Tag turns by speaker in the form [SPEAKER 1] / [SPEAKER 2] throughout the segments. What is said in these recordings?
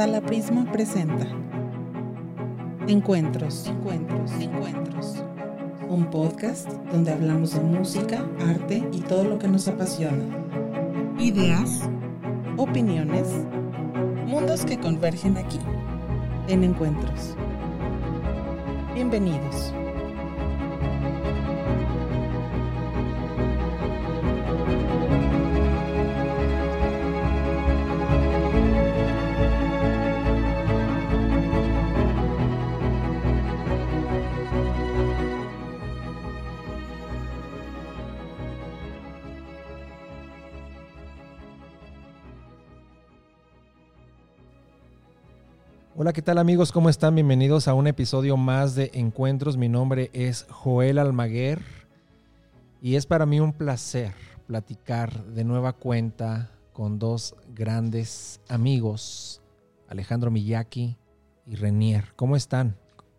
[SPEAKER 1] Sala Prisma presenta Encuentros, Encuentros, Encuentros. Un podcast donde hablamos de música, arte y todo lo que nos apasiona. Ideas, opiniones, mundos que convergen aquí, en Encuentros. Bienvenidos.
[SPEAKER 2] Hola, ¿qué tal amigos? ¿Cómo están? Bienvenidos a un episodio más de Encuentros. Mi nombre es Joel Almaguer y es para mí un placer platicar de nueva cuenta con dos grandes amigos, Alejandro Miyaki y Renier. ¿Cómo están?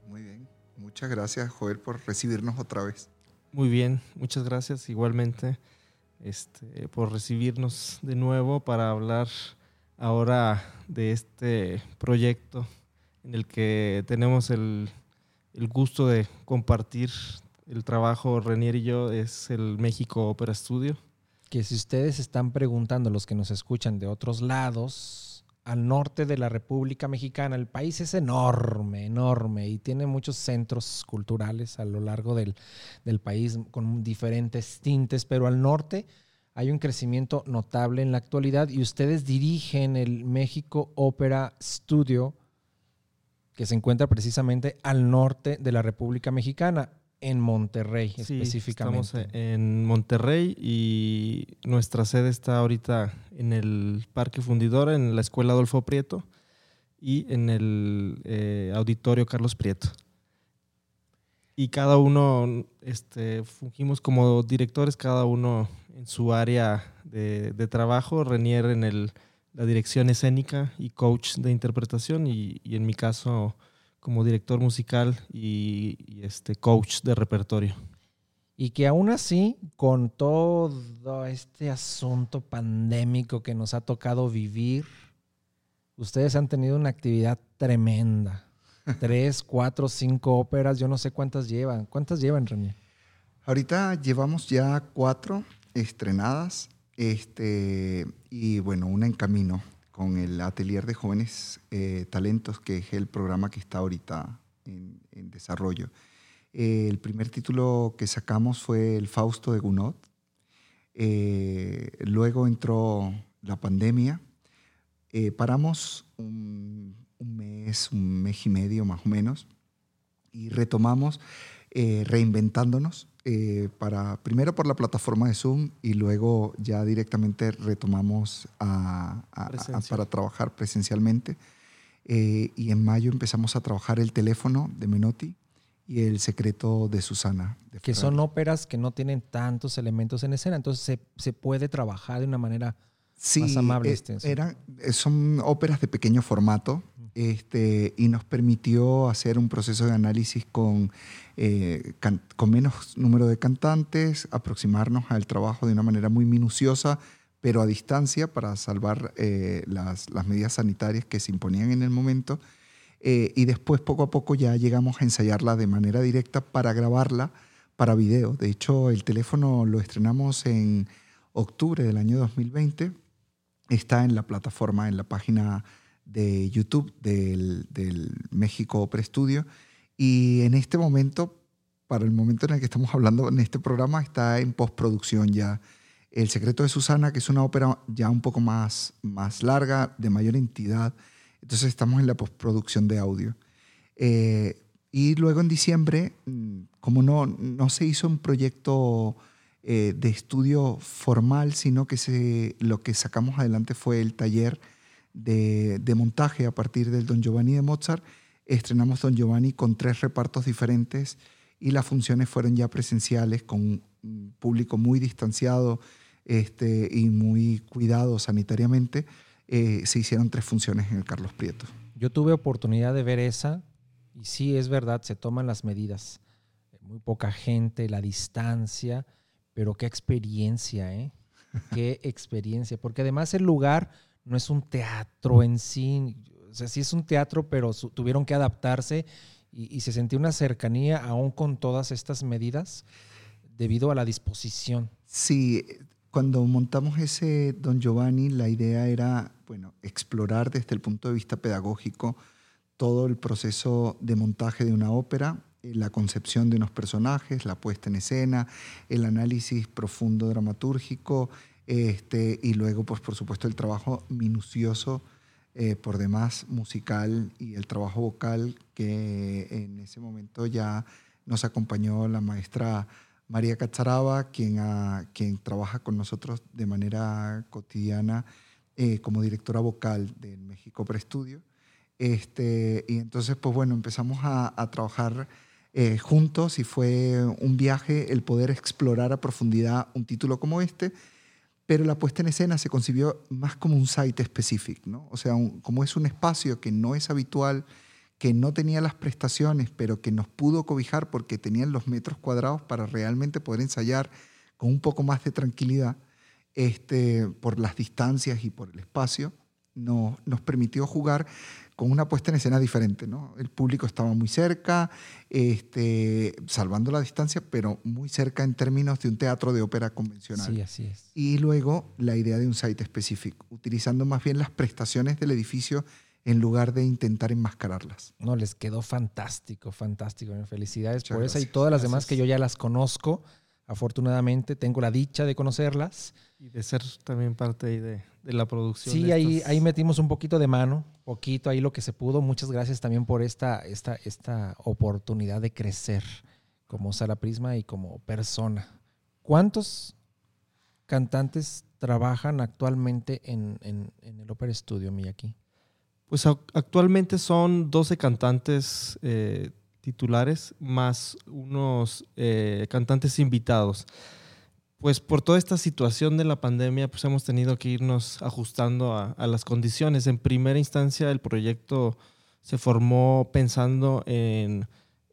[SPEAKER 3] Muy bien. Muchas gracias, Joel, por recibirnos otra vez.
[SPEAKER 4] Muy bien, muchas gracias igualmente este, por recibirnos de nuevo para hablar ahora de este proyecto en el que tenemos el, gusto de compartir el trabajo Renier y yo, es el México Opera Studio.
[SPEAKER 2] Que si ustedes están preguntando, los que nos escuchan de otros lados, al norte de la República Mexicana, el país es enorme, enorme y tiene muchos centros culturales a lo largo del, del país con diferentes tintes, pero al norte hay un crecimiento notable en la actualidad y ustedes dirigen el México Opera Studio, que se encuentra precisamente al norte de la República Mexicana, en Monterrey específicamente.
[SPEAKER 4] Estamos en Monterrey y nuestra sede está ahorita en el Parque Fundidora, en la Escuela Adolfo Prieto y en el eh, Auditorio Carlos Prieto. Y cada uno este, fungimos como directores, cada uno en su área de, trabajo, Renier en el, la dirección escénica y coach de interpretación y, en mi caso como director musical y, este coach de repertorio.
[SPEAKER 2] Y que aún así, con todo este asunto pandémico que nos ha tocado vivir, ustedes han tenido una actividad tremenda. Tres, cuatro, cinco óperas, yo no sé cuántas llevan. ¿Cuántas llevan, Renier?
[SPEAKER 3] Ahorita llevamos ya cuatro estrenadas este, y bueno, una en camino con el Atelier de Jóvenes eh, Talentos, que es el programa que está ahorita en, desarrollo. Eh, el primer título que sacamos fue El Fausto de Gounod. Eh, luego entró la pandemia. paramos un, un, mes, un mes y medio más o menos, y retomamos reinventándonos eh, para, primero por la plataforma de Zoom y luego ya directamente retomamos para trabajar presencialmente. Eh, y en mayo empezamos a trabajar el teléfono de Menotti y el secreto de Susana.
[SPEAKER 2] que son óperas que no tienen tantos elementos en escena, entonces se, se puede trabajar de una manera más amable.
[SPEAKER 3] Eh, eran, son óperas de pequeño formato, este, y nos permitió hacer un proceso de análisis con, eh, con menos número de cantantes, aproximarnos al trabajo de una manera muy minuciosa, pero a distancia para salvar eh, las, las, medidas sanitarias que se imponían en el momento. Eh, y después, poco a poco, ya llegamos a ensayarla de manera directa para grabarla para video. De hecho, el teléfono lo estrenamos en octubre del año 2020. Está en la plataforma, en la página de YouTube del, del México Prestudio. Y en este momento, para el momento en el que estamos hablando en este programa, está en postproducción ya. El secreto de Susana, que es una ópera ya un poco más, más larga, de mayor entidad. Entonces estamos en la postproducción de audio. Eh, y luego en diciembre, mm, como no, no se hizo un proyecto eh, de estudio formal, sino que se, lo que sacamos adelante fue el taller de, montaje a partir del Don Giovanni de Mozart. Estrenamos Don Giovanni con tres repartos diferentes y las funciones fueron ya presenciales con un público muy distanciado este, y muy cuidado sanitariamente. Eh, se hicieron tres funciones en el Carlos Prieto.
[SPEAKER 2] Yo tuve oportunidad de ver esa y sí, es verdad, se toman las medidas. Muy poca gente, la distancia, pero qué experiencia, ¿eh? Qué experiencia, porque además el lugar no es un teatro en sí. O sea, sí es un teatro, pero tuvieron que adaptarse y, se sentía una cercanía aún con todas estas medidas debido a la disposición.
[SPEAKER 3] Sí, cuando montamos ese Don Giovanni, la idea era, bueno, explorar desde el punto de vista pedagógico todo el proceso de montaje de una ópera, eh, la concepción de unos personajes, la puesta en escena, el análisis profundo dramatúrgico, este, y luego, pues, por supuesto, el trabajo minucioso eh, por demás musical y el trabajo vocal que en ese momento ya nos acompañó la maestra María Cacharaba, quien, quien trabaja con nosotros de manera cotidiana eh, como directora vocal del México Preestudio. Este, y entonces, pues bueno, empezamos a, trabajar eh, juntos y fue un viaje el poder explorar a profundidad un título como este, pero la puesta en escena se concibió más como un site específico, ¿no? O sea, como es un espacio que no es habitual que no tenía las prestaciones, pero que nos pudo cobijar porque tenían los metros cuadrados para realmente poder ensayar con un poco más de tranquilidad, este, por las distancias y por el espacio, no, nos permitió jugar con una puesta en escena diferente. ¿no? El público estaba muy cerca, este, salvando la distancia, pero muy cerca en términos de un teatro de ópera convencional.
[SPEAKER 2] Sí, así es.
[SPEAKER 3] Y luego la idea de un site específico, utilizando más bien las prestaciones del edificio en lugar de intentar enmascararlas.
[SPEAKER 2] No, les quedó fantástico, fantástico. Felicidades por esa y todas las demás que yo ya las conozco. Afortunadamente tengo la dicha de conocerlas.
[SPEAKER 4] Y de ser también parte de, de la producción.
[SPEAKER 2] Sí, ahí, ahí metimos un poquito de mano, poquito ahí lo que se pudo. Muchas gracias también por esta, esta, esta oportunidad de crecer como Sala Prisma y como persona. ¿Cuántos cantantes trabajan actualmente en, en, en el Opera Studio Miyaki?
[SPEAKER 4] Pues actualmente son 12 cantantes eh, titulares más unos eh, cantantes invitados. Pues por toda esta situación de la pandemia, pues hemos tenido que irnos ajustando a, las condiciones. En primera instancia, el proyecto se formó pensando en,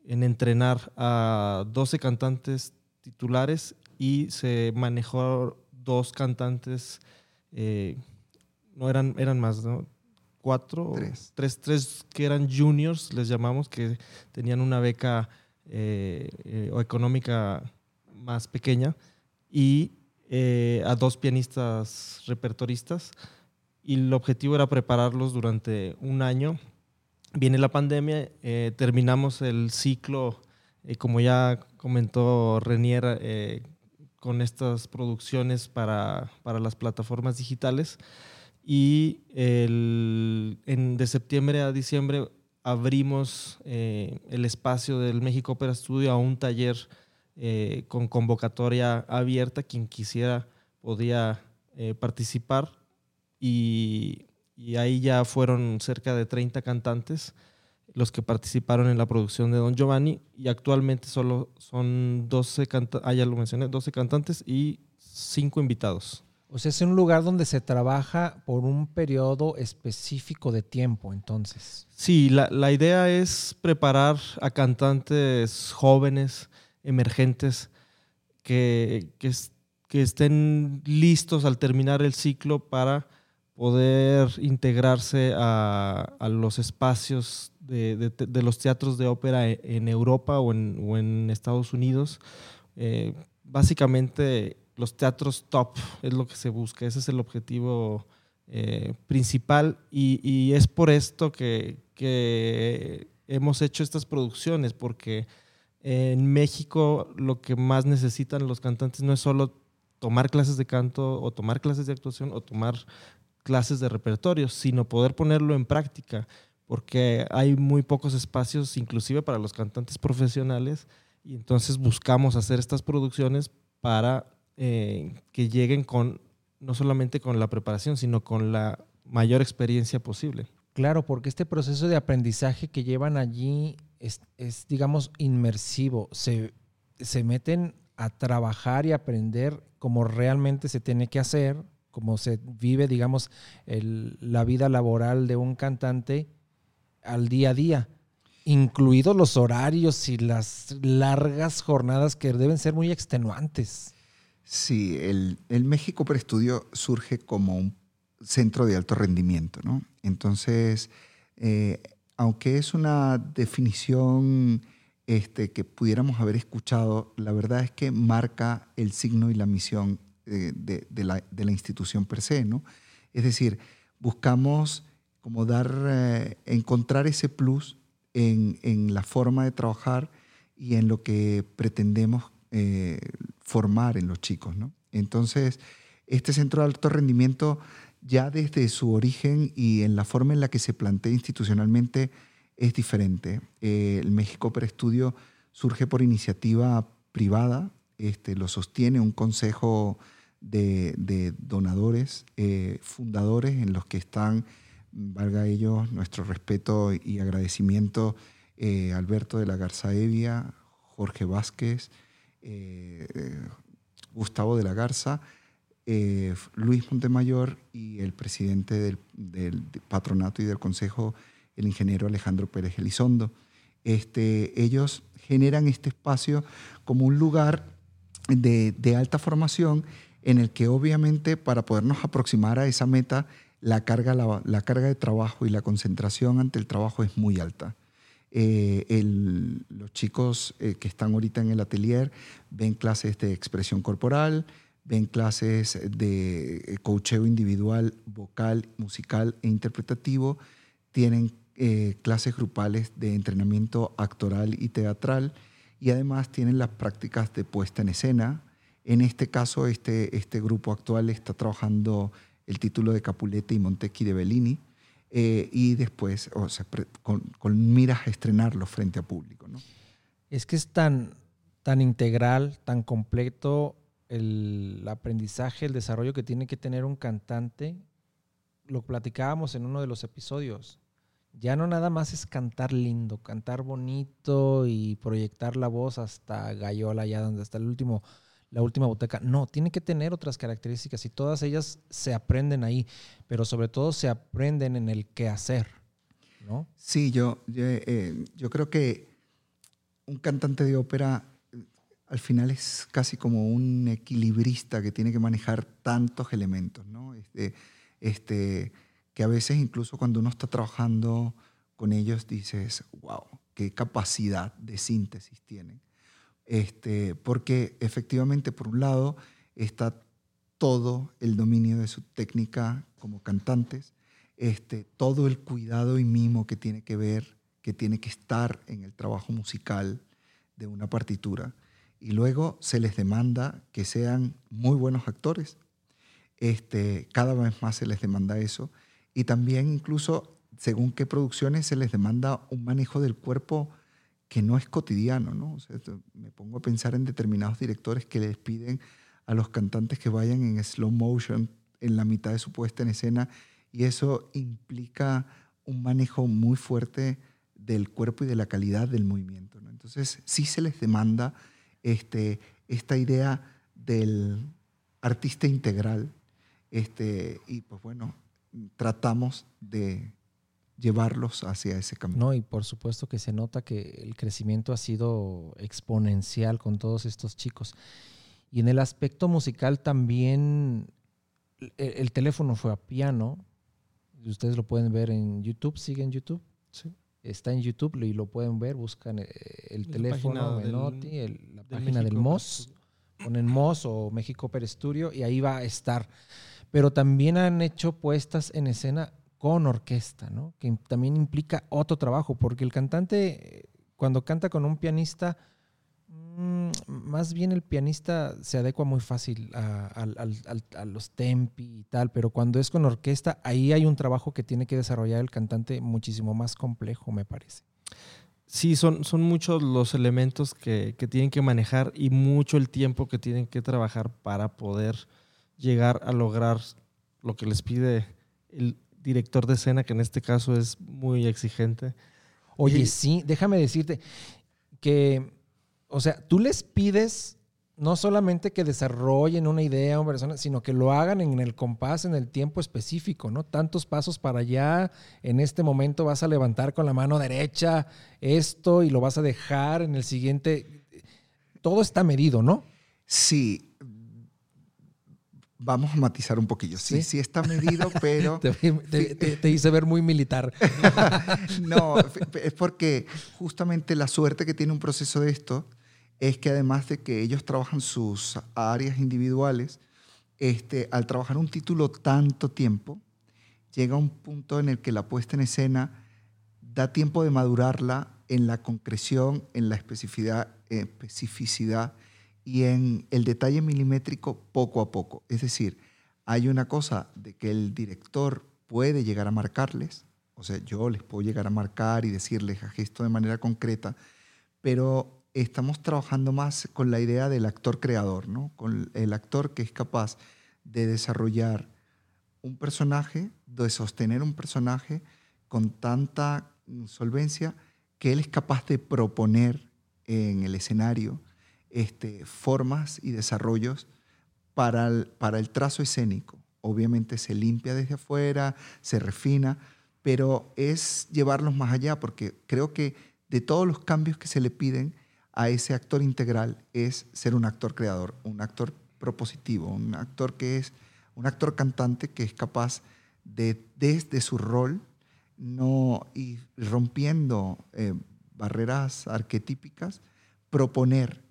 [SPEAKER 4] entrenar a 12 cantantes titulares y se manejó dos cantantes, eh, no eran, eran más, ¿no? cuatro, tres. Tres, que eran juniors, les llamamos, que tenían una beca eh, eh, o económica más pequeña, y eh, a dos pianistas repertoristas. Y el objetivo era prepararlos durante un año. Viene la pandemia, terminamos el ciclo, como ya comentó Renier, con estas producciones para, para las plataformas digitales y el, en, de septiembre a diciembre abrimos eh, el espacio del México Opera Studio a un taller eh, con convocatoria abierta. Quien quisiera podía eh, participar y, y, ahí ya fueron cerca de 30 cantantes los que participaron en la producción de Don Giovanni y actualmente solo son 12, ah, ya lo mencioné, 12 cantantes y 5 invitados.
[SPEAKER 2] O sea, es un lugar donde se trabaja por un periodo específico de tiempo, entonces.
[SPEAKER 4] Sí, la, idea es preparar a cantantes jóvenes, emergentes, que, que, estén listos al terminar el ciclo para poder integrarse a, los espacios de, los teatros de ópera e, en Europa o en, Estados Unidos. Eh, básicamente los teatros top, es lo que se busca, ese es el objetivo eh, principal y, es por esto que, hemos hecho estas producciones, porque en México lo que más necesitan los cantantes no es solo tomar clases de canto o tomar clases de actuación o tomar clases de repertorio, sino poder ponerlo en práctica, porque hay muy pocos espacios, inclusive para los cantantes profesionales, y entonces buscamos hacer estas producciones para eh, que lleguen con no solamente con la preparación, sino con la mayor experiencia posible.
[SPEAKER 2] Claro, porque este proceso de aprendizaje que llevan allí es, digamos, inmersivo. Se, se meten a trabajar y aprender como realmente se tiene que hacer, como se vive, digamos, la vida laboral de un cantante al día a día, incluidos los horarios y las largas jornadas que deben ser muy extenuantes.
[SPEAKER 3] Sí, el, el México Estudio surge como un centro de alto rendimiento, ¿no? Entonces, Eh, aunque es una definición este, que pudiéramos haber escuchado, la verdad es que marca el signo y la misión eh, de, la, institución per se, ¿no? Es decir, buscamos como dar, eh, encontrar ese plus en, la forma de trabajar y en lo que pretendemos eh, formar en los chicos, ¿no? Entonces, este centro de alto rendimiento ya desde su origen y en la forma en la que se plantea institucionalmente es diferente. Eh, el México Per Estudio surge por iniciativa privada, este, lo sostiene un consejo de, donadores, eh, fundadores, en los que están, valga ellos, nuestro respeto y agradecimiento, eh, Alberto de la Garza Evia, Jorge Vázquez, Gustavo de la Garza, Luis Montemayor y el presidente del, del patronato y del consejo el ingeniero Alejandro Pérez Elizondo. Este, ellos generan este espacio como un lugar de, alta formación en el que obviamente para podernos aproximar a esa meta, la carga, la, carga de trabajo y la concentración ante el trabajo es muy alta. Eh, los chicos eh, que están ahorita en el atelier ven clases de expresión corporal, ven clases de eh, coacheo individual, vocal, musical e interpretativo, tienen eh, clases grupales de entrenamiento actoral y teatral y además tienen las prácticas de puesta en escena. En este caso, este, este grupo actual está trabajando el título de Capulete y Montecchi de Bellini eh, y después o sea, con, miras a estrenarlo frente a público. ¿no?
[SPEAKER 2] Es que es tan, tan integral, tan completo el aprendizaje, el desarrollo que tiene que tener un cantante. Lo platicábamos en uno de los episodios ya no nada más es cantar lindo, cantar bonito y proyectar la voz hasta Gallola, ya donde está el último, la última boteca. No, tiene que tener otras características y todas ellas se aprenden ahí, pero sobre todo se aprenden en el qué hacer, ¿no?
[SPEAKER 3] Sí, yo, yo, eh, creo que un cantante de ópera al final es casi como un equilibrista que tiene que manejar tantos elementos, ¿no? Este, este, que a veces incluso cuando uno está trabajando con ellos dices, wow, qué capacidad de síntesis tienen. Este, porque efectivamente, por un lado, está todo el dominio de su técnica como cantantes, este, todo el cuidado y mimo que tiene que ver, que tiene que estar en el trabajo musical de una partitura. Y luego se les demanda que sean muy buenos actores. Este, cada vez más se les demanda eso. Y también incluso según qué producciones se les demanda un manejo del cuerpo que no es cotidiano, ¿no? me pongo a pensar en determinados directores que les piden a los cantantes que vayan en slow motion en la mitad de su puesta en escena y eso implica un manejo muy fuerte del cuerpo y de la calidad del movimiento. Entonces sí se les demanda este, esta idea del artista integral este, y pues bueno, tratamos de llevarlos hacia ese camino.
[SPEAKER 2] No, y por supuesto que se nota que el crecimiento ha sido exponencial con todos estos chicos. Y en el aspecto musical también el, teléfono fue a piano. Ustedes lo pueden ver en YouTube, sigue en YouTube. Sí. Está en YouTube y lo pueden ver, buscan eh, el, teléfono Menotti, la página del MOS, ponen MOS o México Per Estudio y ahí va a estar pero también han hecho puestas en escena con orquesta, ¿no? Que también implica otro trabajo, porque el cantante, cuando canta con un pianista, más bien el pianista se adecua muy fácil a, los tempi y tal, pero cuando es con orquesta, ahí hay un trabajo que tiene que desarrollar el cantante muchísimo más complejo, me parece.
[SPEAKER 4] Sí, son, son muchos los elementos que, que tienen que manejar y mucho el tiempo que tienen que trabajar para poder llegar a lograr lo que les pide el director de escena, que en este caso es muy exigente.
[SPEAKER 2] Oye, sí, déjame decirte que, o sea, tú les pides no solamente que desarrollen una idea o persona, sino que lo hagan en el compás, en el tiempo específico, ¿no? Tantos pasos para allá, en este momento vas a levantar con la mano derecha esto y lo vas a dejar en el siguiente. Todo está medido, ¿no?
[SPEAKER 3] Sí, Vamos a matizar un poquillo. Sí, sí, está medido, pero...
[SPEAKER 2] te, hice ver muy militar.
[SPEAKER 3] no, es porque justamente la suerte que tiene un proceso de esto es que además de que ellos trabajan sus áreas individuales, este, al trabajar un título tanto tiempo, llega un punto en el que la puesta en escena da tiempo de madurarla en la concreción, en la especificidad, especificidad y en el detalle milimétrico poco a poco. Es decir, hay una cosa de que el director puede llegar a marcarles, o sea, yo les puedo llegar a marcar y decirles a gesto de manera concreta, pero estamos trabajando más con la idea del actor creador, ¿no? con el actor que es capaz de desarrollar un personaje, de sostener un personaje con tanta solvencia que él es capaz de proponer en el escenario este, formas y desarrollos para el, para el trazo escénico. Obviamente se limpia desde afuera, se refina, pero es llevarlos más allá, porque creo que de todos los cambios que se le piden a ese actor integral es ser un actor creador, un actor propositivo, un actor que es un actor cantante que es capaz de desde su rol no y rompiendo eh, barreras arquetípicas proponer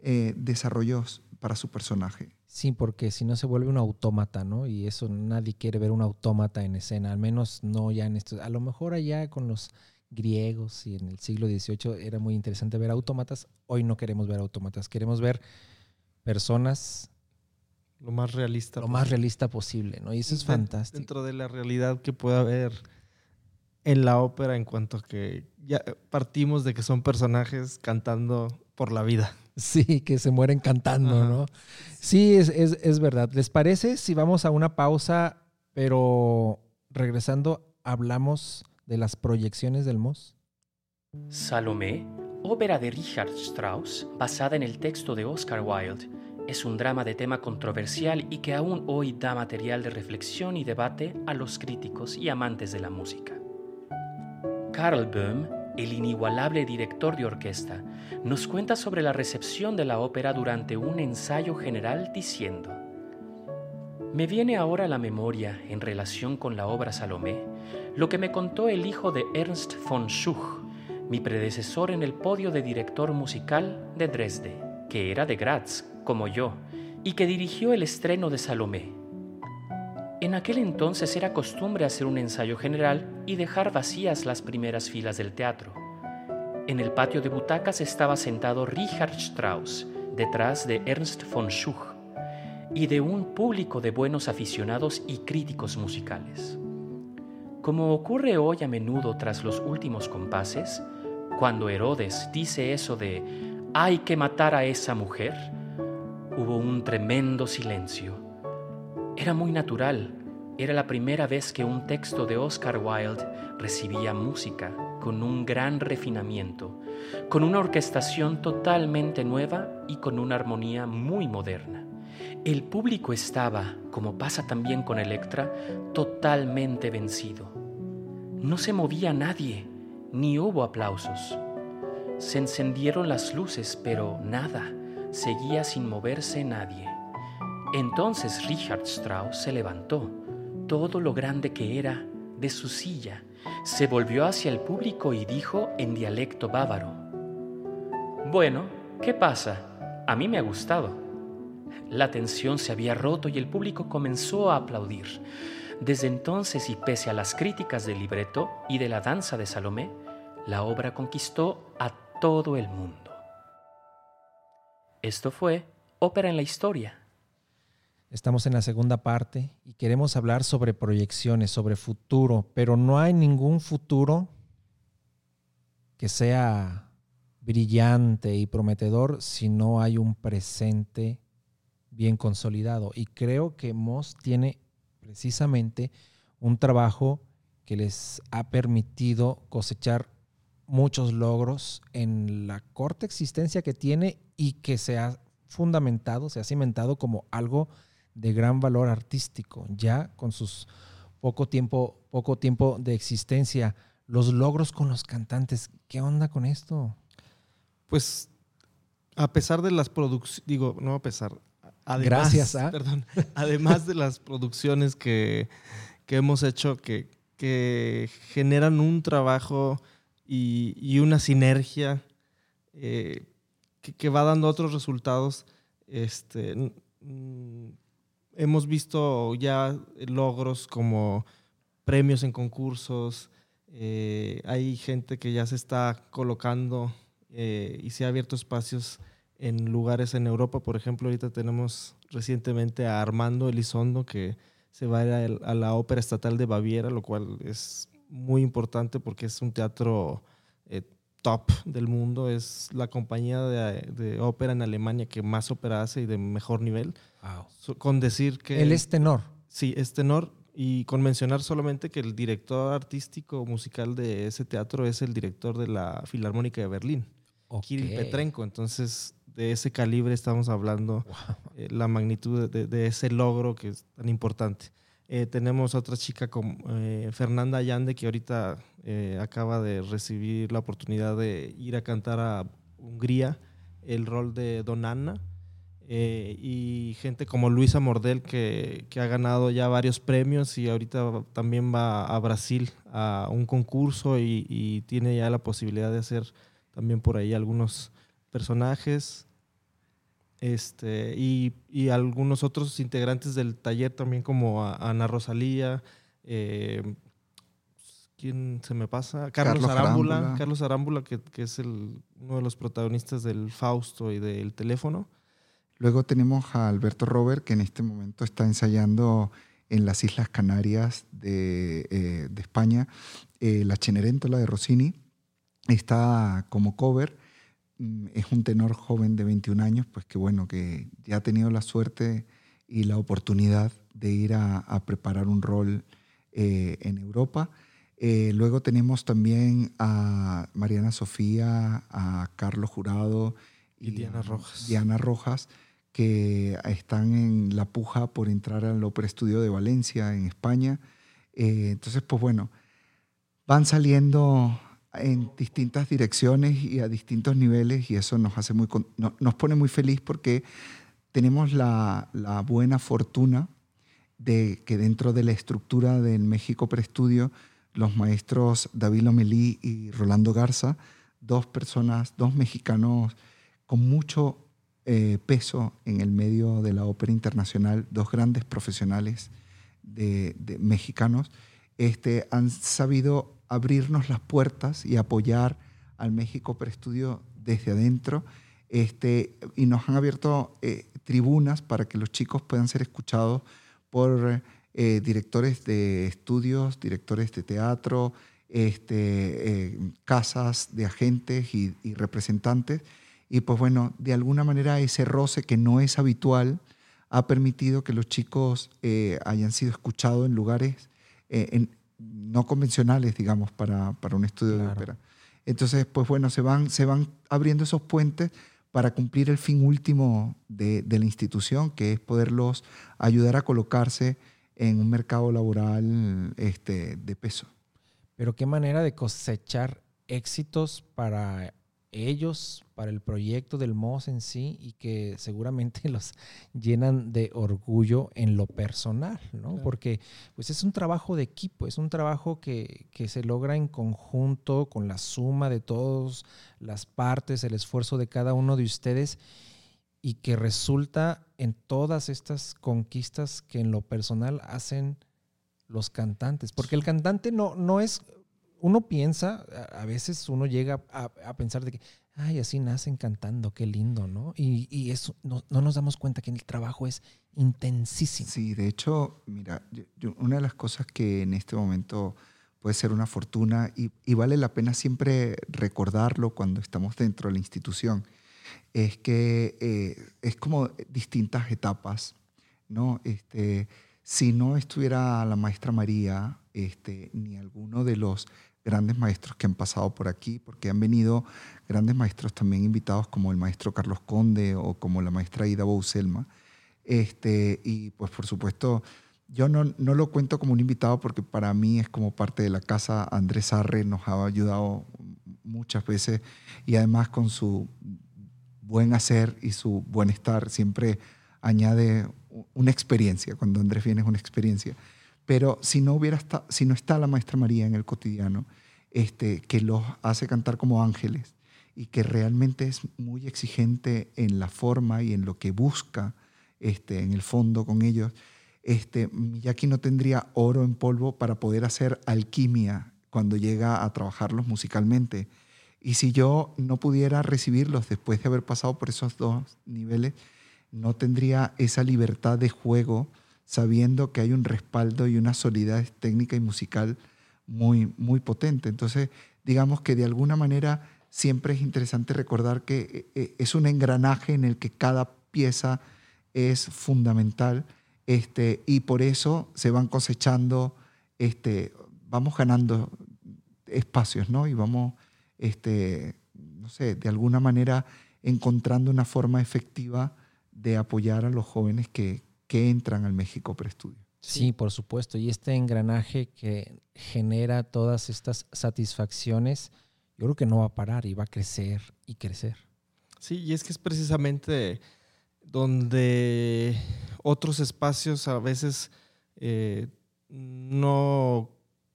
[SPEAKER 3] eh, desarrollos para su personaje.
[SPEAKER 2] Sí, porque si no se vuelve un autómata, ¿no? Y eso nadie quiere ver un autómata en escena, al menos no ya en esto. A lo mejor allá con los griegos y en el siglo XVIII era muy interesante ver autómatas. Hoy no queremos ver autómatas, queremos ver personas
[SPEAKER 4] lo más realista
[SPEAKER 2] lo más realista posible, ¿no? Y eso es fantástico.
[SPEAKER 4] Dentro de la realidad que puede haber en la ópera en cuanto a que ya partimos de que son personajes cantando por la vida.
[SPEAKER 2] Sí, que se mueren cantando, ¿no? Sí, es, es, es, verdad. ¿Les parece si vamos a una pausa, pero regresando hablamos de las proyecciones del?
[SPEAKER 5] Salomé, ópera de Richard Strauss, basada en el texto de Oscar Wilde, es un drama de tema controversial y que aún hoy da material de reflexión y debate a los críticos y amantes de la música. Carl Böhm, el inigualable director de orquesta, nos cuenta sobre la recepción de la ópera durante un ensayo general diciendo, Me viene ahora a la memoria, en relación con la obra Salomé, lo que me contó el hijo de Ernst von Schuch, mi predecesor en el podio de director musical de Dresde, que era de Graz, como yo, y que dirigió el estreno de Salomé. En aquel entonces era costumbre hacer un ensayo general y dejar vacías las primeras filas del teatro. En el patio de butacas estaba sentado Richard Strauss, detrás de Ernst von Schuch, y de un público de buenos aficionados y críticos musicales. Como ocurre hoy a menudo tras los últimos compases, cuando Herodes dice eso de hay que matar a esa mujer, hubo un tremendo silencio era muy natural. Era la primera vez que un texto de Oscar Wilde recibía música con un gran refinamiento, con una orquestación totalmente nueva y con una armonía muy moderna. El público estaba, como pasa también con Electra, totalmente vencido. No se movía nadie, ni hubo aplausos. Se encendieron las luces, pero nada, seguía sin moverse nadie. Entonces Richard Strauss se levantó, todo lo grande que era, de su silla, se volvió hacia el público y dijo en dialecto bávaro, Bueno, ¿qué pasa? A mí me ha gustado. La tensión se había roto y el público comenzó a aplaudir. Desde entonces y pese a las críticas del libreto y de la danza de Salomé, la obra conquistó a todo el mundo. Esto fue Ópera en la Historia
[SPEAKER 2] Estamos en la segunda parte y queremos hablar sobre proyecciones, sobre futuro, pero no hay ningún futuro que sea brillante y prometedor si no hay un presente bien consolidado. Y creo que Moss tiene precisamente un trabajo que les ha permitido cosechar muchos logros en la corta existencia que tiene y que se ha fundamentado, se ha cimentado como algo de gran valor artístico, ya con sus poco tiempo, poco tiempo de existencia, los logros con los cantantes, ¿qué onda con esto?
[SPEAKER 4] Pues a pesar de las producciones, digo, no a pesar, Además,
[SPEAKER 2] Gracias a-
[SPEAKER 4] perdón, además de las producciones que, que hemos hecho que, que generan un trabajo y, y una sinergia eh, que, que va dando otros resultados. Este, mm, hemos visto ya logros como premios en concursos. eh, hay gente que ya se está colocando eh, y se ha abierto espacios en lugares en Europa. Por ejemplo, ahorita tenemos recientemente a Armando Elizondo que se va a ir a, el- a la Ópera Estatal de Baviera, lo cual es muy importante porque es un teatro eh, top del mundo. Es la compañía de, de ópera en Alemania que más ópera hace y de mejor nivel. So- Con decir que...
[SPEAKER 2] Él es tenor.
[SPEAKER 4] Sí, es tenor. Y con mencionar solamente que el director artístico musical de ese teatro es el director de la Filarmónica de Berlín, Kirill. Petrenko. Entonces, de ese calibre estamos hablando, eh, la magnitud de, de ese logro que es tan importante. Eh, tenemos otra chica como eh, Fernanda Allande, que ahorita acaba de recibir la oportunidad de ir a cantar a Hungría el rol de Don Anna. Eh, y gente como Luisa Mordel que, que ha ganado ya varios premios y ahorita también va a Brasil a un concurso y, y tiene ya la posibilidad de hacer también por ahí algunos personajes. Este, y, y algunos otros integrantes del taller también como a- Ana Rosalía, eh, ¿quién se me pasa? Carlos,
[SPEAKER 3] Carlos
[SPEAKER 4] Arámbula,
[SPEAKER 3] Arámbula.
[SPEAKER 4] Carlos Arámbula que, que es el, uno de los protagonistas del Fausto y del teléfono.
[SPEAKER 3] Luego tenemos a Alberto Robert, que en este momento está ensayando en las Islas Canarias de, eh, de España, eh, la Cenerentola de Rossini. Está como cover. Mm, Es un tenor joven de 21 años, pues que bueno, que ya ha tenido la suerte y la oportunidad de ir a, a preparar un rol eh, en Europa. Eh, luego tenemos también a Mariana Sofía, a Carlos Jurado
[SPEAKER 4] Y Diana
[SPEAKER 3] a
[SPEAKER 4] Rojas.
[SPEAKER 3] Diana Rojas, que están en la puja por entrar al Opera Estudio de Valencia, en España. Eh, entonces, pues bueno, van saliendo en distintas direcciones y a distintos niveles y eso nos hace muy nos pone muy feliz porque tenemos la, la buena fortuna de que dentro de la estructura del México Preestudio los maestros David Lomelí y Rolando Garza, dos personas, dos mexicanos con mucho eh, peso en el medio de la ópera internacional, dos grandes profesionales de, de mexicanos, este, han sabido abrirnos las puertas y apoyar al México Preestudio desde adentro este, y nos han abierto eh, tribunas para que los chicos puedan ser escuchados por eh, directores de estudios, directores de teatro, este, eh, casas de agentes y, y representantes. Y pues bueno, de alguna manera ese roce que no es habitual ha permitido que los chicos hayan sido escuchados en lugares en- no convencionales, digamos, para, para un estudio de ópera. Entonces, pues bueno, se van, se van abriendo esos puentes para cumplir el fin último de, de la institución, que es poderlos ayudar a colocarse en un mercado laboral este, de peso.
[SPEAKER 2] Pero qué manera de cosechar éxitos para ellos, para el proyecto del MOS en sí y que seguramente los llenan de orgullo en lo personal, ¿no?
[SPEAKER 4] Claro.
[SPEAKER 2] Porque pues es un trabajo de equipo, es un trabajo que, que se logra en conjunto con la suma de todas las partes, el esfuerzo de cada uno de ustedes y que resulta en todas estas conquistas que en lo personal hacen los cantantes. Porque el cantante no, no es, uno piensa, a veces uno llega a, pensar de que, ay, así nacen cantando, qué lindo, ¿no? Y, y eso, no, no nos damos cuenta que el trabajo es intensísimo.
[SPEAKER 3] Sí, de hecho, mira, una de las cosas que en este momento puede ser una fortuna y, y vale la pena siempre recordarlo cuando estamos dentro de la institución, es que eh, es como distintas etapas, ¿no? Este, si no estuviera la maestra María, este, ni alguno de los grandes maestros que han pasado por aquí, porque han venido grandes maestros también invitados como el maestro Carlos Conde o como la maestra Ida Bouselma, este, y pues por supuesto, yo no, no lo cuento como un invitado porque para mí es como parte de la casa. Andrés Arre nos ha ayudado muchas veces y además con su buen hacer y su buen estar siempre añade una experiencia, cuando Andrés viene es una experiencia. Pero si no, hubiera si no está la maestra María en el cotidiano, este, que los hace cantar como ángeles y que realmente es muy exigente en la forma y en lo que busca este, en el fondo con ellos, este, Miyaki no tendría oro en polvo para poder hacer alquimia cuando llega a trabajarlos musicalmente. Y si yo no pudiera recibirlos después de haber pasado por esos dos niveles, no tendría esa libertad de juego sabiendo que hay un respaldo y una solidez técnica y musical muy, muy potente. Entonces, digamos que de alguna manera siempre es interesante recordar que eh, eh, es un engranaje en el que cada pieza es fundamental este, y por eso se van cosechando, este, vamos ganando espacios, ¿no? Y vamos, este, no sé, de alguna manera encontrando una forma efectiva de apoyar a los jóvenes que, que entran al México Preestudio.
[SPEAKER 2] Sí, por supuesto. Y este engranaje que genera todas estas satisfacciones, yo creo que no va a parar y va a crecer y crecer.
[SPEAKER 4] Sí, y es que es precisamente donde otros espacios a veces eh, no,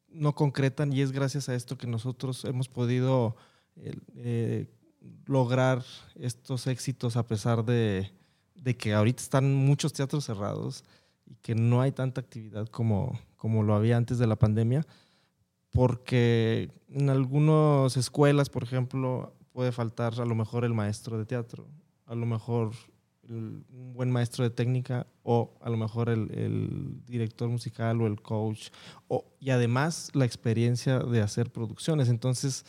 [SPEAKER 4] no concretan y es gracias a esto que nosotros hemos podido eh, lograr estos éxitos a pesar de, de que ahorita están muchos teatros cerrados y que no hay tanta actividad como, como lo había antes de la pandemia, porque en algunas escuelas, por ejemplo, puede faltar a lo mejor el maestro de teatro, a lo mejor un buen maestro de técnica o a lo mejor el, el, director musical o el coach o, y además la experiencia de hacer producciones. Entonces,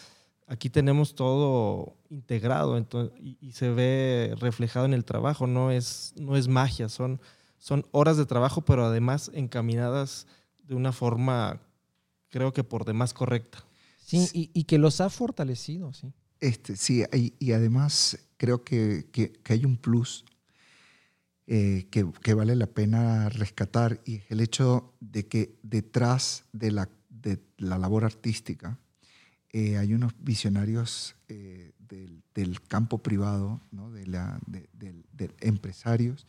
[SPEAKER 4] aquí tenemos todo integrado y, se ve reflejado en el trabajo, no es, no es magia, son, son horas de trabajo, pero además encaminadas de una forma, creo que por demás correcta.
[SPEAKER 2] Sí, y, que los ha fortalecido, sí.
[SPEAKER 3] Este, sí, y, además creo que, que, hay un plus eh, que, que, vale la pena rescatar y es el hecho de que detrás de la, de la labor artística eh, hay unos visionarios eh, del, campo privado, de, la, de, empresarios,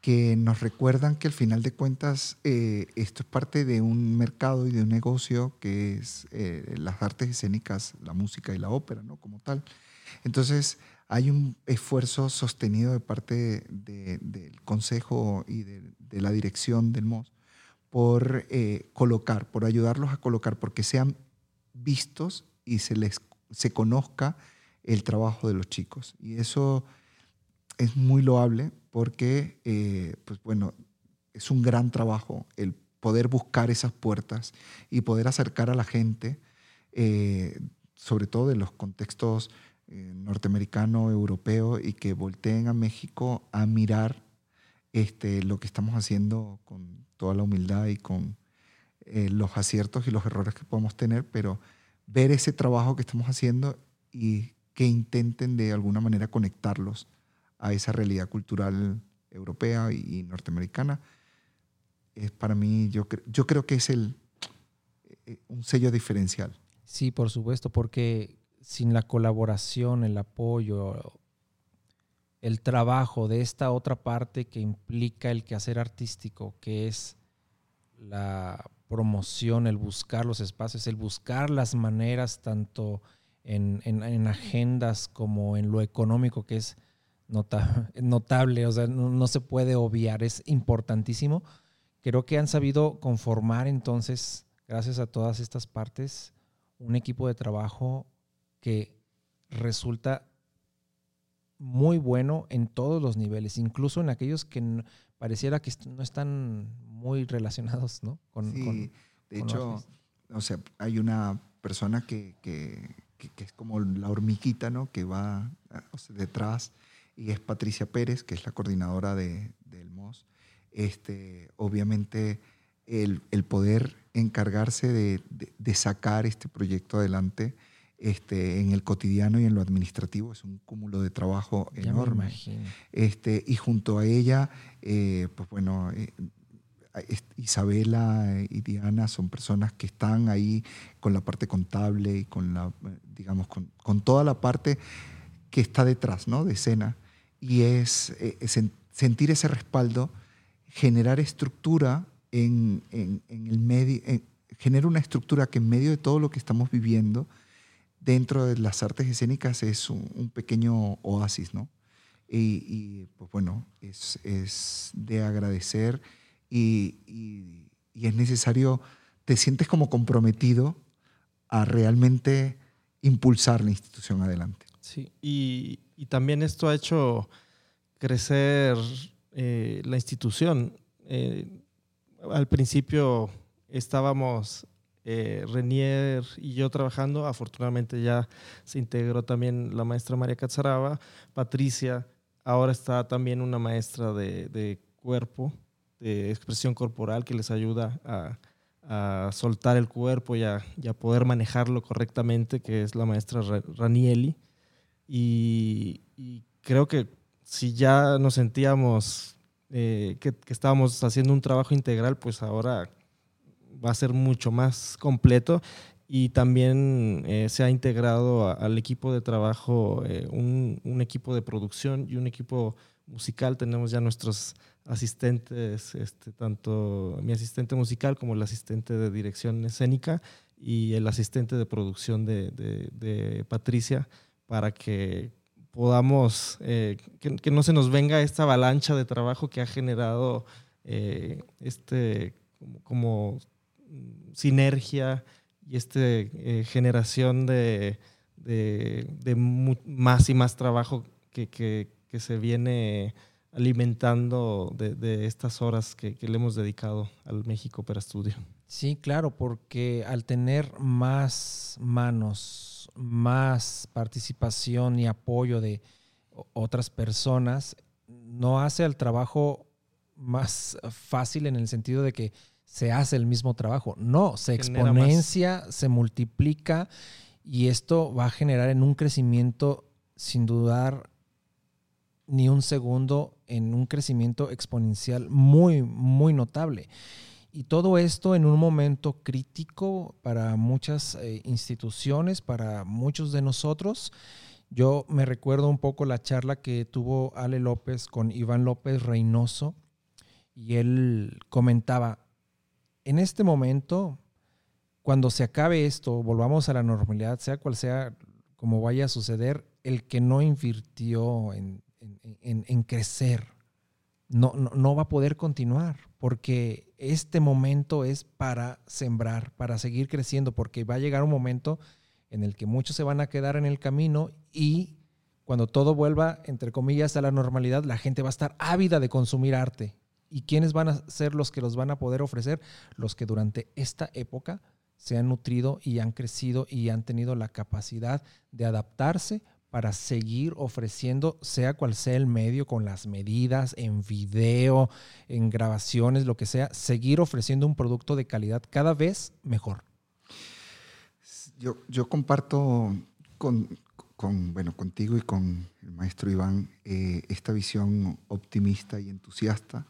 [SPEAKER 3] que nos recuerdan que al final de cuentas eh, esto es parte de un mercado y de un negocio que es las artes escénicas, la música y la ópera, ¿no? como tal. Entonces hay un esfuerzo sostenido de parte del Consejo y de, la dirección del MOS por colocar, por ayudarlos a colocar, porque sean vistos y se les se conozca el trabajo de los chicos. Y eso es muy loable porque, eh, pues bueno, es un gran trabajo el poder buscar esas puertas y poder acercar a la gente, eh, sobre todo en los contextos eh, norteamericano, europeo, y que volteen a México a mirar este, lo que estamos haciendo con toda la humildad y con los aciertos y los errores que podemos tener, pero ver ese trabajo que estamos haciendo y que intenten de alguna manera conectarlos a esa realidad cultural europea y norteamericana, es para mí, yo, yo creo que es el, eh, un sello diferencial.
[SPEAKER 2] Sí, por supuesto, porque sin la colaboración, el apoyo, el trabajo de esta otra parte que implica el quehacer artístico, que es la promoción, el buscar los espacios, el buscar las maneras tanto en, agendas como en lo económico, que es notable, o sea, no, se puede obviar, es importantísimo. Creo que han sabido conformar entonces, gracias a todas estas partes, un equipo de trabajo que resulta muy bueno en todos los niveles, incluso en aquellos que pareciera que no están muy relacionados, ¿no?
[SPEAKER 3] Con, sí, de hecho, o sea, hay una persona que, que, que, es como la hormiguita, ¿no? Que va detrás y es Patricia Pérez, que es la coordinadora de, del MOS. Este, obviamente, el, el poder encargarse de, de, sacar este proyecto adelante este, en el cotidiano y en lo administrativo es un cúmulo de trabajo enorme. Este, y junto a ella, eh, pues bueno, eh, Isabela y Diana son personas que están ahí con la parte contable y con la, digamos, con, toda la parte que está detrás, ¿no? De escena. Y es, sentir ese respaldo, generar estructura en, en, el medio, genera una estructura que en medio de todo lo que estamos viviendo, dentro de las artes escénicas es un, pequeño oasis, ¿no? Y, pues bueno, es, es de agradecer y, es necesario, te sientes como comprometido a realmente impulsar la institución adelante.
[SPEAKER 4] Sí, y, también esto ha hecho crecer eh, la institución. Eh, al principio estábamos eh, Renier y yo trabajando. Afortunadamente ya se integró también la maestra María Cazaraba, Patricia. Ahora está también una maestra de, cuerpo, de expresión corporal, que les ayuda a, soltar el cuerpo y a, poder manejarlo correctamente, que es la maestra Ranieli. Y, creo que si ya nos sentíamos eh, que, que, estábamos haciendo un trabajo integral, pues ahora va a ser mucho más completo y también eh, se ha integrado al equipo de trabajo eh, un, un, equipo de producción y un equipo musical. Tenemos ya nuestros asistentes, este, tanto mi asistente musical como el asistente de dirección escénica y el asistente de producción de, de, Patricia para que podamos, eh, que, que, no se nos venga esta avalancha de trabajo que ha generado este como, sinergia y esta eh, generación de, más y más trabajo que, se viene alimentando de, estas horas que, le hemos dedicado al México para estudio.
[SPEAKER 2] Sí, claro, porque al tener más manos, más participación y apoyo de otras personas, no hace el trabajo más fácil en el sentido de que se hace el mismo trabajo. No, se exponencia, se multiplica y esto va a generar en un crecimiento sin dudar ni un segundo, en un crecimiento exponencial muy, muy notable. Y todo esto en un momento crítico para muchas eh, instituciones, para muchos de nosotros. Yo me recuerdo un poco la charla que tuvo Ale López con Iván López Reynoso y él comentaba, en este momento, cuando se acabe esto, volvamos a la normalidad, sea cual sea como vaya a suceder, el que no invirtió en, crecer no, no, va a poder continuar, porque este momento es para sembrar, para seguir creciendo, porque va a llegar un momento en el que muchos se van a quedar en el camino y cuando todo vuelva, entre comillas, a la normalidad, la gente va a estar ávida de consumir arte. ¿Y quiénes van a ser los que los van a poder ofrecer? Los que durante esta época se han nutrido y han crecido y han tenido la capacidad de adaptarse para seguir ofreciendo, sea cual sea el medio, con las medidas, en video, en grabaciones, lo que sea, seguir ofreciendo un producto de calidad cada vez mejor.
[SPEAKER 3] Yo, yo comparto con, con, bueno, contigo y con el maestro Iván eh, esta visión optimista y entusiasta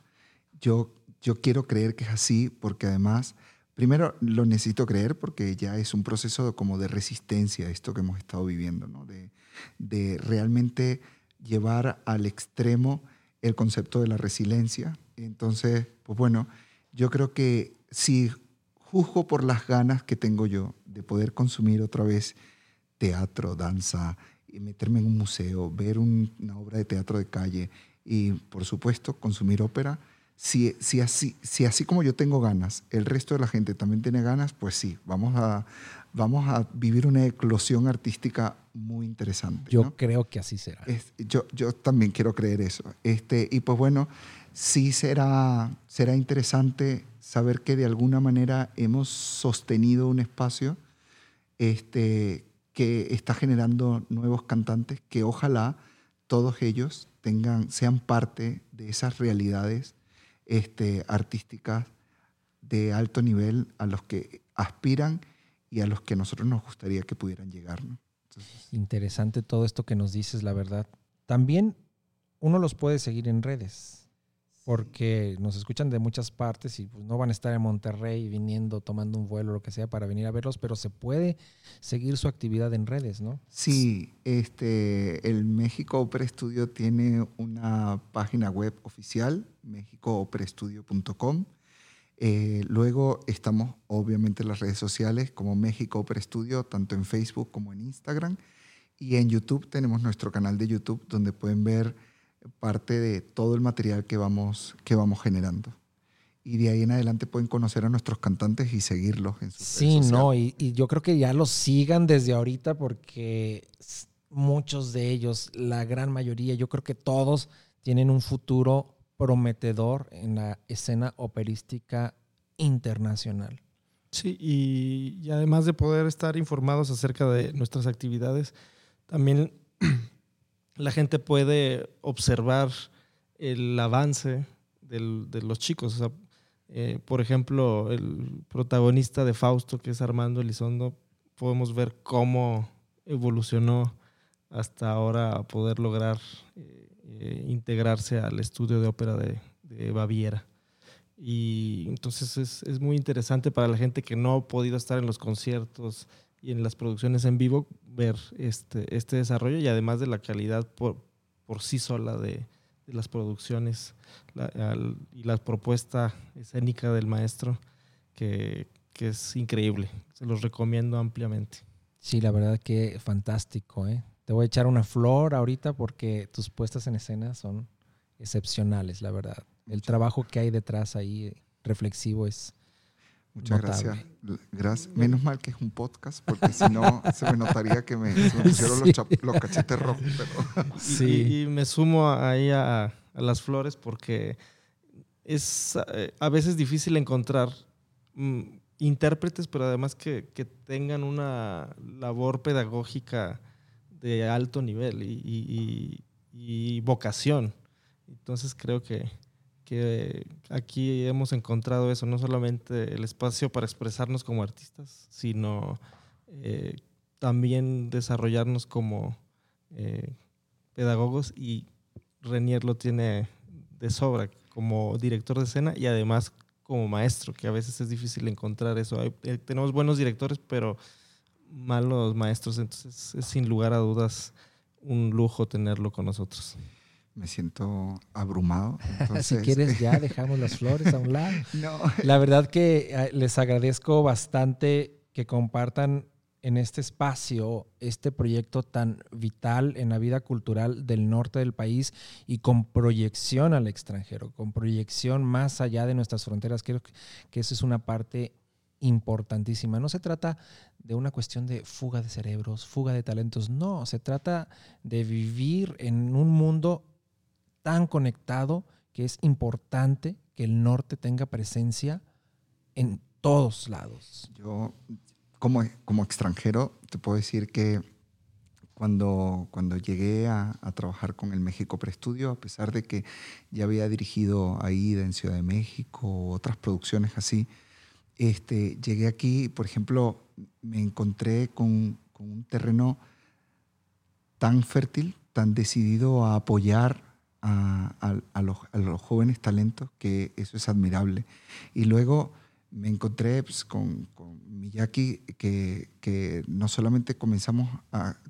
[SPEAKER 3] yo, yo quiero creer que es así porque además, primero lo necesito creer porque ya es un proceso como de resistencia a esto que hemos estado viviendo, ¿no? de, de realmente llevar al extremo el concepto de la resiliencia. Entonces, pues bueno, yo creo que si juzgo por las ganas que tengo yo de poder consumir otra vez teatro, danza, y meterme en un museo, ver una obra de teatro de calle y, por supuesto, consumir ópera, si, si, así, si así como yo tengo ganas, el resto de la gente también tiene ganas, pues sí, vamos a, vamos a vivir una eclosión artística muy interesante.
[SPEAKER 2] Yo creo que así será.
[SPEAKER 3] yo, yo también quiero creer eso. Este, y pues bueno, sí será, será interesante saber que de alguna manera hemos sostenido un espacio este, que está generando nuevos cantantes que ojalá todos ellos tengan, sean parte de esas realidades este, artísticas de alto nivel a los que aspiran y a los que a nosotros nos gustaría que pudieran llegar.
[SPEAKER 2] Interesante todo esto que nos dices, la verdad. También uno los puede seguir en redes. porque nos escuchan de muchas partes y pues, no van a estar en Monterrey viniendo, tomando un vuelo, lo que sea, para venir a verlos, pero se puede seguir su actividad en redes, ¿no?
[SPEAKER 3] Sí, este, el México Opera Studio tiene una página web oficial, mexicooperastudio.com. Eh, luego estamos obviamente en las redes sociales como México Opera Studio, tanto en Facebook como en Instagram. Y en YouTube tenemos nuestro canal de YouTube donde pueden ver parte de todo el material que vamos, que vamos generando. Y de ahí en adelante pueden conocer a nuestros cantantes y seguirlos en sus
[SPEAKER 2] Sí, no, y, y, yo creo que ya los sigan desde ahorita porque muchos de ellos, la gran mayoría, yo creo que todos tienen un futuro prometedor en la escena operística internacional.
[SPEAKER 4] Sí, y, además de poder estar informados acerca de nuestras actividades, también la gente puede observar el avance de los chicos. O sea, eh, por ejemplo, el protagonista de Fausto, que es Armando Elizondo, podemos ver cómo evolucionó hasta ahora poder lograr eh, eh, integrarse al estudio de ópera de, Baviera. Y entonces es, es, muy interesante para la gente que no ha podido estar en los conciertos y en las producciones en vivo ver este, este desarrollo y además de la calidad por, por sí sola de, las producciones y la propuesta escénica del maestro que, que, es increíble. Se los recomiendo ampliamente.
[SPEAKER 2] Sí, la verdad que fantástico. ¿eh? Te voy a echar una flor ahorita porque tus puestas en escena son excepcionales, la verdad. El trabajo que hay detrás ahí reflexivo es,
[SPEAKER 3] Muchas Notable. gracias. gracias. Menos mal que es un podcast, porque si no se me notaría que me, se me pusieron sí. los, los, cachetes rojos. Pero...
[SPEAKER 4] Sí. Y, y, me sumo ahí a, a, las flores porque es a veces difícil encontrar mm, intérpretes, pero además que, que, tengan una labor pedagógica de alto nivel y, y, y vocación. Entonces creo que, que aquí hemos encontrado eso, no solamente el espacio para expresarnos como artistas, sino eh, también desarrollarnos como eh, pedagogos y Renier lo tiene de sobra como director de escena y además como maestro, que a veces es difícil encontrar eso. Eh, tenemos buenos directores, pero malos maestros, entonces es sin lugar a dudas un lujo tenerlo con nosotros
[SPEAKER 3] me siento abrumado. Entonces...
[SPEAKER 2] si quieres ya dejamos las flores a un lado. No. La verdad que eh, les agradezco bastante que compartan en este espacio este proyecto tan vital en la vida cultural del norte del país y con proyección al extranjero, con proyección más allá de nuestras fronteras. Creo que eso es una parte importantísima. No se trata de una cuestión de fuga de cerebros, fuga de talentos, no, se trata de vivir en un mundo tan conectado que es importante que el norte tenga presencia en todos lados.
[SPEAKER 3] Yo, como, como extranjero, te puedo decir que cuando, cuando llegué a, trabajar con el México Preestudio, a pesar de que ya había dirigido ahí en Ciudad de México, otras producciones así, este, llegué aquí, por ejemplo, me encontré con, con un terreno tan fértil, tan decidido a apoyar a, a, a, los, a, los, jóvenes talentos, que eso es admirable. Y luego me encontré pues, con, con, Miyaki, que, que, no solamente comenzamos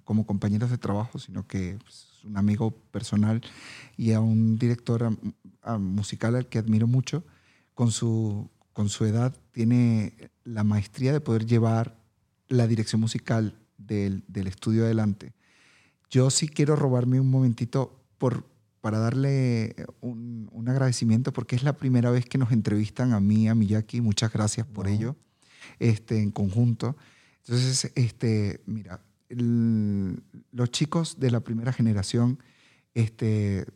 [SPEAKER 3] como compañeros de trabajo, sino que pues, es un amigo personal y a un director musical al que admiro mucho. Con su, con su edad tiene la maestría de poder llevar la dirección musical del, del estudio adelante. Yo sí quiero robarme un momentito por, para darle un, un, agradecimiento porque es la primera vez que nos entrevistan a mí, a Miyaki. Muchas gracias por ello, este, en conjunto. Entonces, este, mira, el, los chicos de la primera generación este,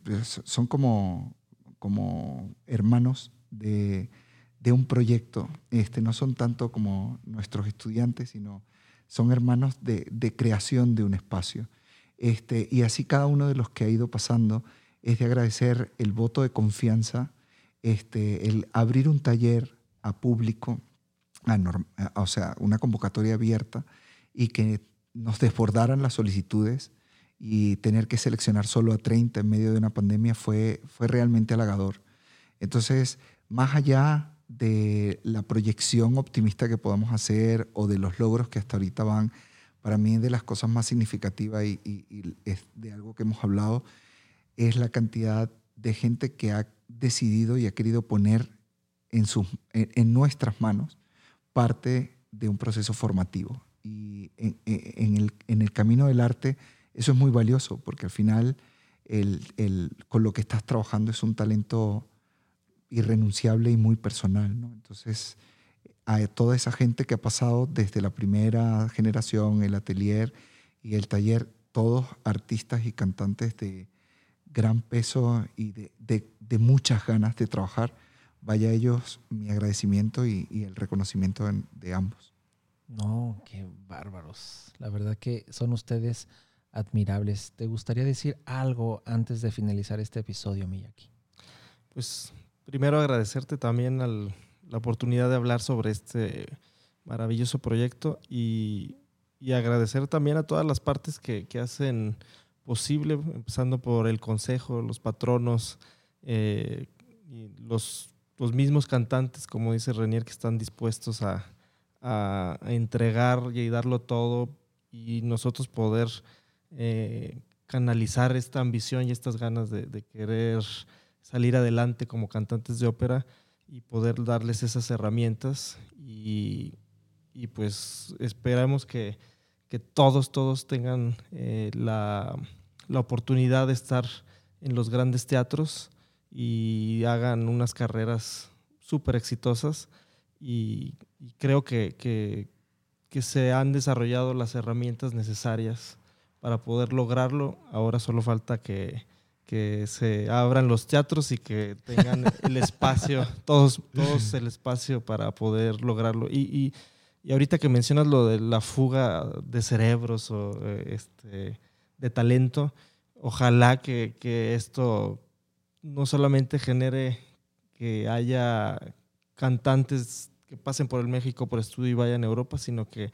[SPEAKER 3] son como, como hermanos de, de un proyecto. Este, no son tanto como nuestros estudiantes, sino son hermanos de, de creación de un espacio. Este, y así cada uno de los que ha ido pasando es de agradecer el voto de confianza, este, el abrir un taller a público, a norm, o sea, una convocatoria abierta y que nos desbordaran las solicitudes y tener que seleccionar solo a 30 en medio de una pandemia fue, fue realmente halagador. Entonces, más allá de la proyección optimista que podamos hacer o de los logros que hasta ahorita van, para mí de las cosas más significativas y, es de algo que hemos hablado, es la cantidad de gente que ha decidido y ha querido poner en, sus, en, nuestras manos parte de un proceso formativo. Y en, el, en, el, camino del arte eso es muy valioso porque al final el, el, con lo que estás trabajando es un talento irrenunciable y muy personal. ¿no? Entonces, a toda esa gente que ha pasado desde la primera generación, el atelier y el taller, todos artistas y cantantes de, gran peso y de, muchas ganas de trabajar, vaya a ellos mi agradecimiento y, el reconocimiento de ambos.
[SPEAKER 2] No, qué bárbaros. La verdad que son ustedes admirables. ¿Te gustaría decir algo antes de finalizar este episodio, Miyaki?
[SPEAKER 4] Pues primero agradecerte también la oportunidad de hablar sobre este maravilloso proyecto y, agradecer también a todas las partes que, que hacen posible, empezando por el consejo, los patronos, eh, y los, los, mismos cantantes, como dice Renier, que están dispuestos a, a, entregar y darlo todo y nosotros poder eh, canalizar esta ambición y estas ganas de, de, querer salir adelante como cantantes de ópera y poder darles esas herramientas y, y pues esperamos que, que todos, todos tengan eh, la la oportunidad de estar en los grandes teatros y hagan unas carreras súper exitosas y, creo que, que, se han desarrollado las herramientas necesarias para poder lograrlo. Ahora solo falta que, que se abran los teatros y que tengan el espacio, todos, todos el espacio para poder lograrlo. Y, y, y, ahorita que mencionas lo de la fuga de cerebros o eh, este, de talento. Ojalá que, esto no solamente genere que haya cantantes que pasen por el México por estudio y vayan a Europa, sino que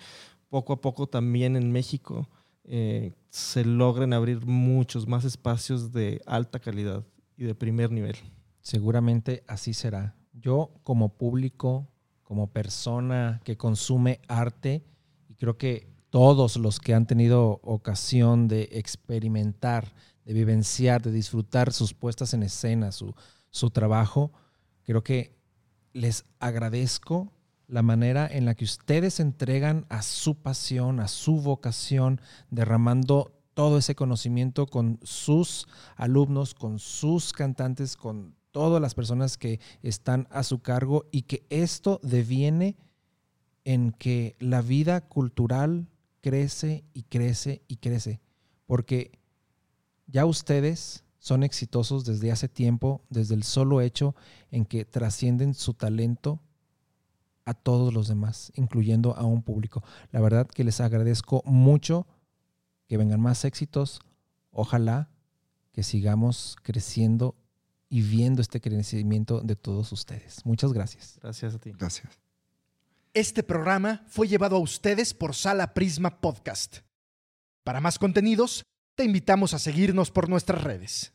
[SPEAKER 4] poco a poco también en México eh, se logren abrir muchos más espacios de alta calidad y de primer nivel.
[SPEAKER 2] Seguramente así será. Yo como público, como persona que consume arte, y creo que todos los que han tenido ocasión de experimentar, de vivenciar, de disfrutar sus puestas en escena, su, su trabajo, creo que les agradezco la manera en la que ustedes entregan a su pasión, a su vocación, derramando todo ese conocimiento con sus alumnos, con sus cantantes, con todas las personas que están a su cargo y que esto deviene en que la vida cultural crece y crece y crece. Porque ya ustedes son exitosos desde hace tiempo, desde el solo hecho en que trascienden su talento a todos los demás, incluyendo a un público. La verdad que les agradezco mucho que vengan más éxitos. Ojalá que sigamos creciendo y viendo este crecimiento de todos ustedes. Muchas gracias.
[SPEAKER 4] Gracias a ti.
[SPEAKER 3] Gracias.
[SPEAKER 6] Este programa fue llevado a ustedes por Sala Prisma Podcast. Para más contenidos, te invitamos a seguirnos por nuestras redes.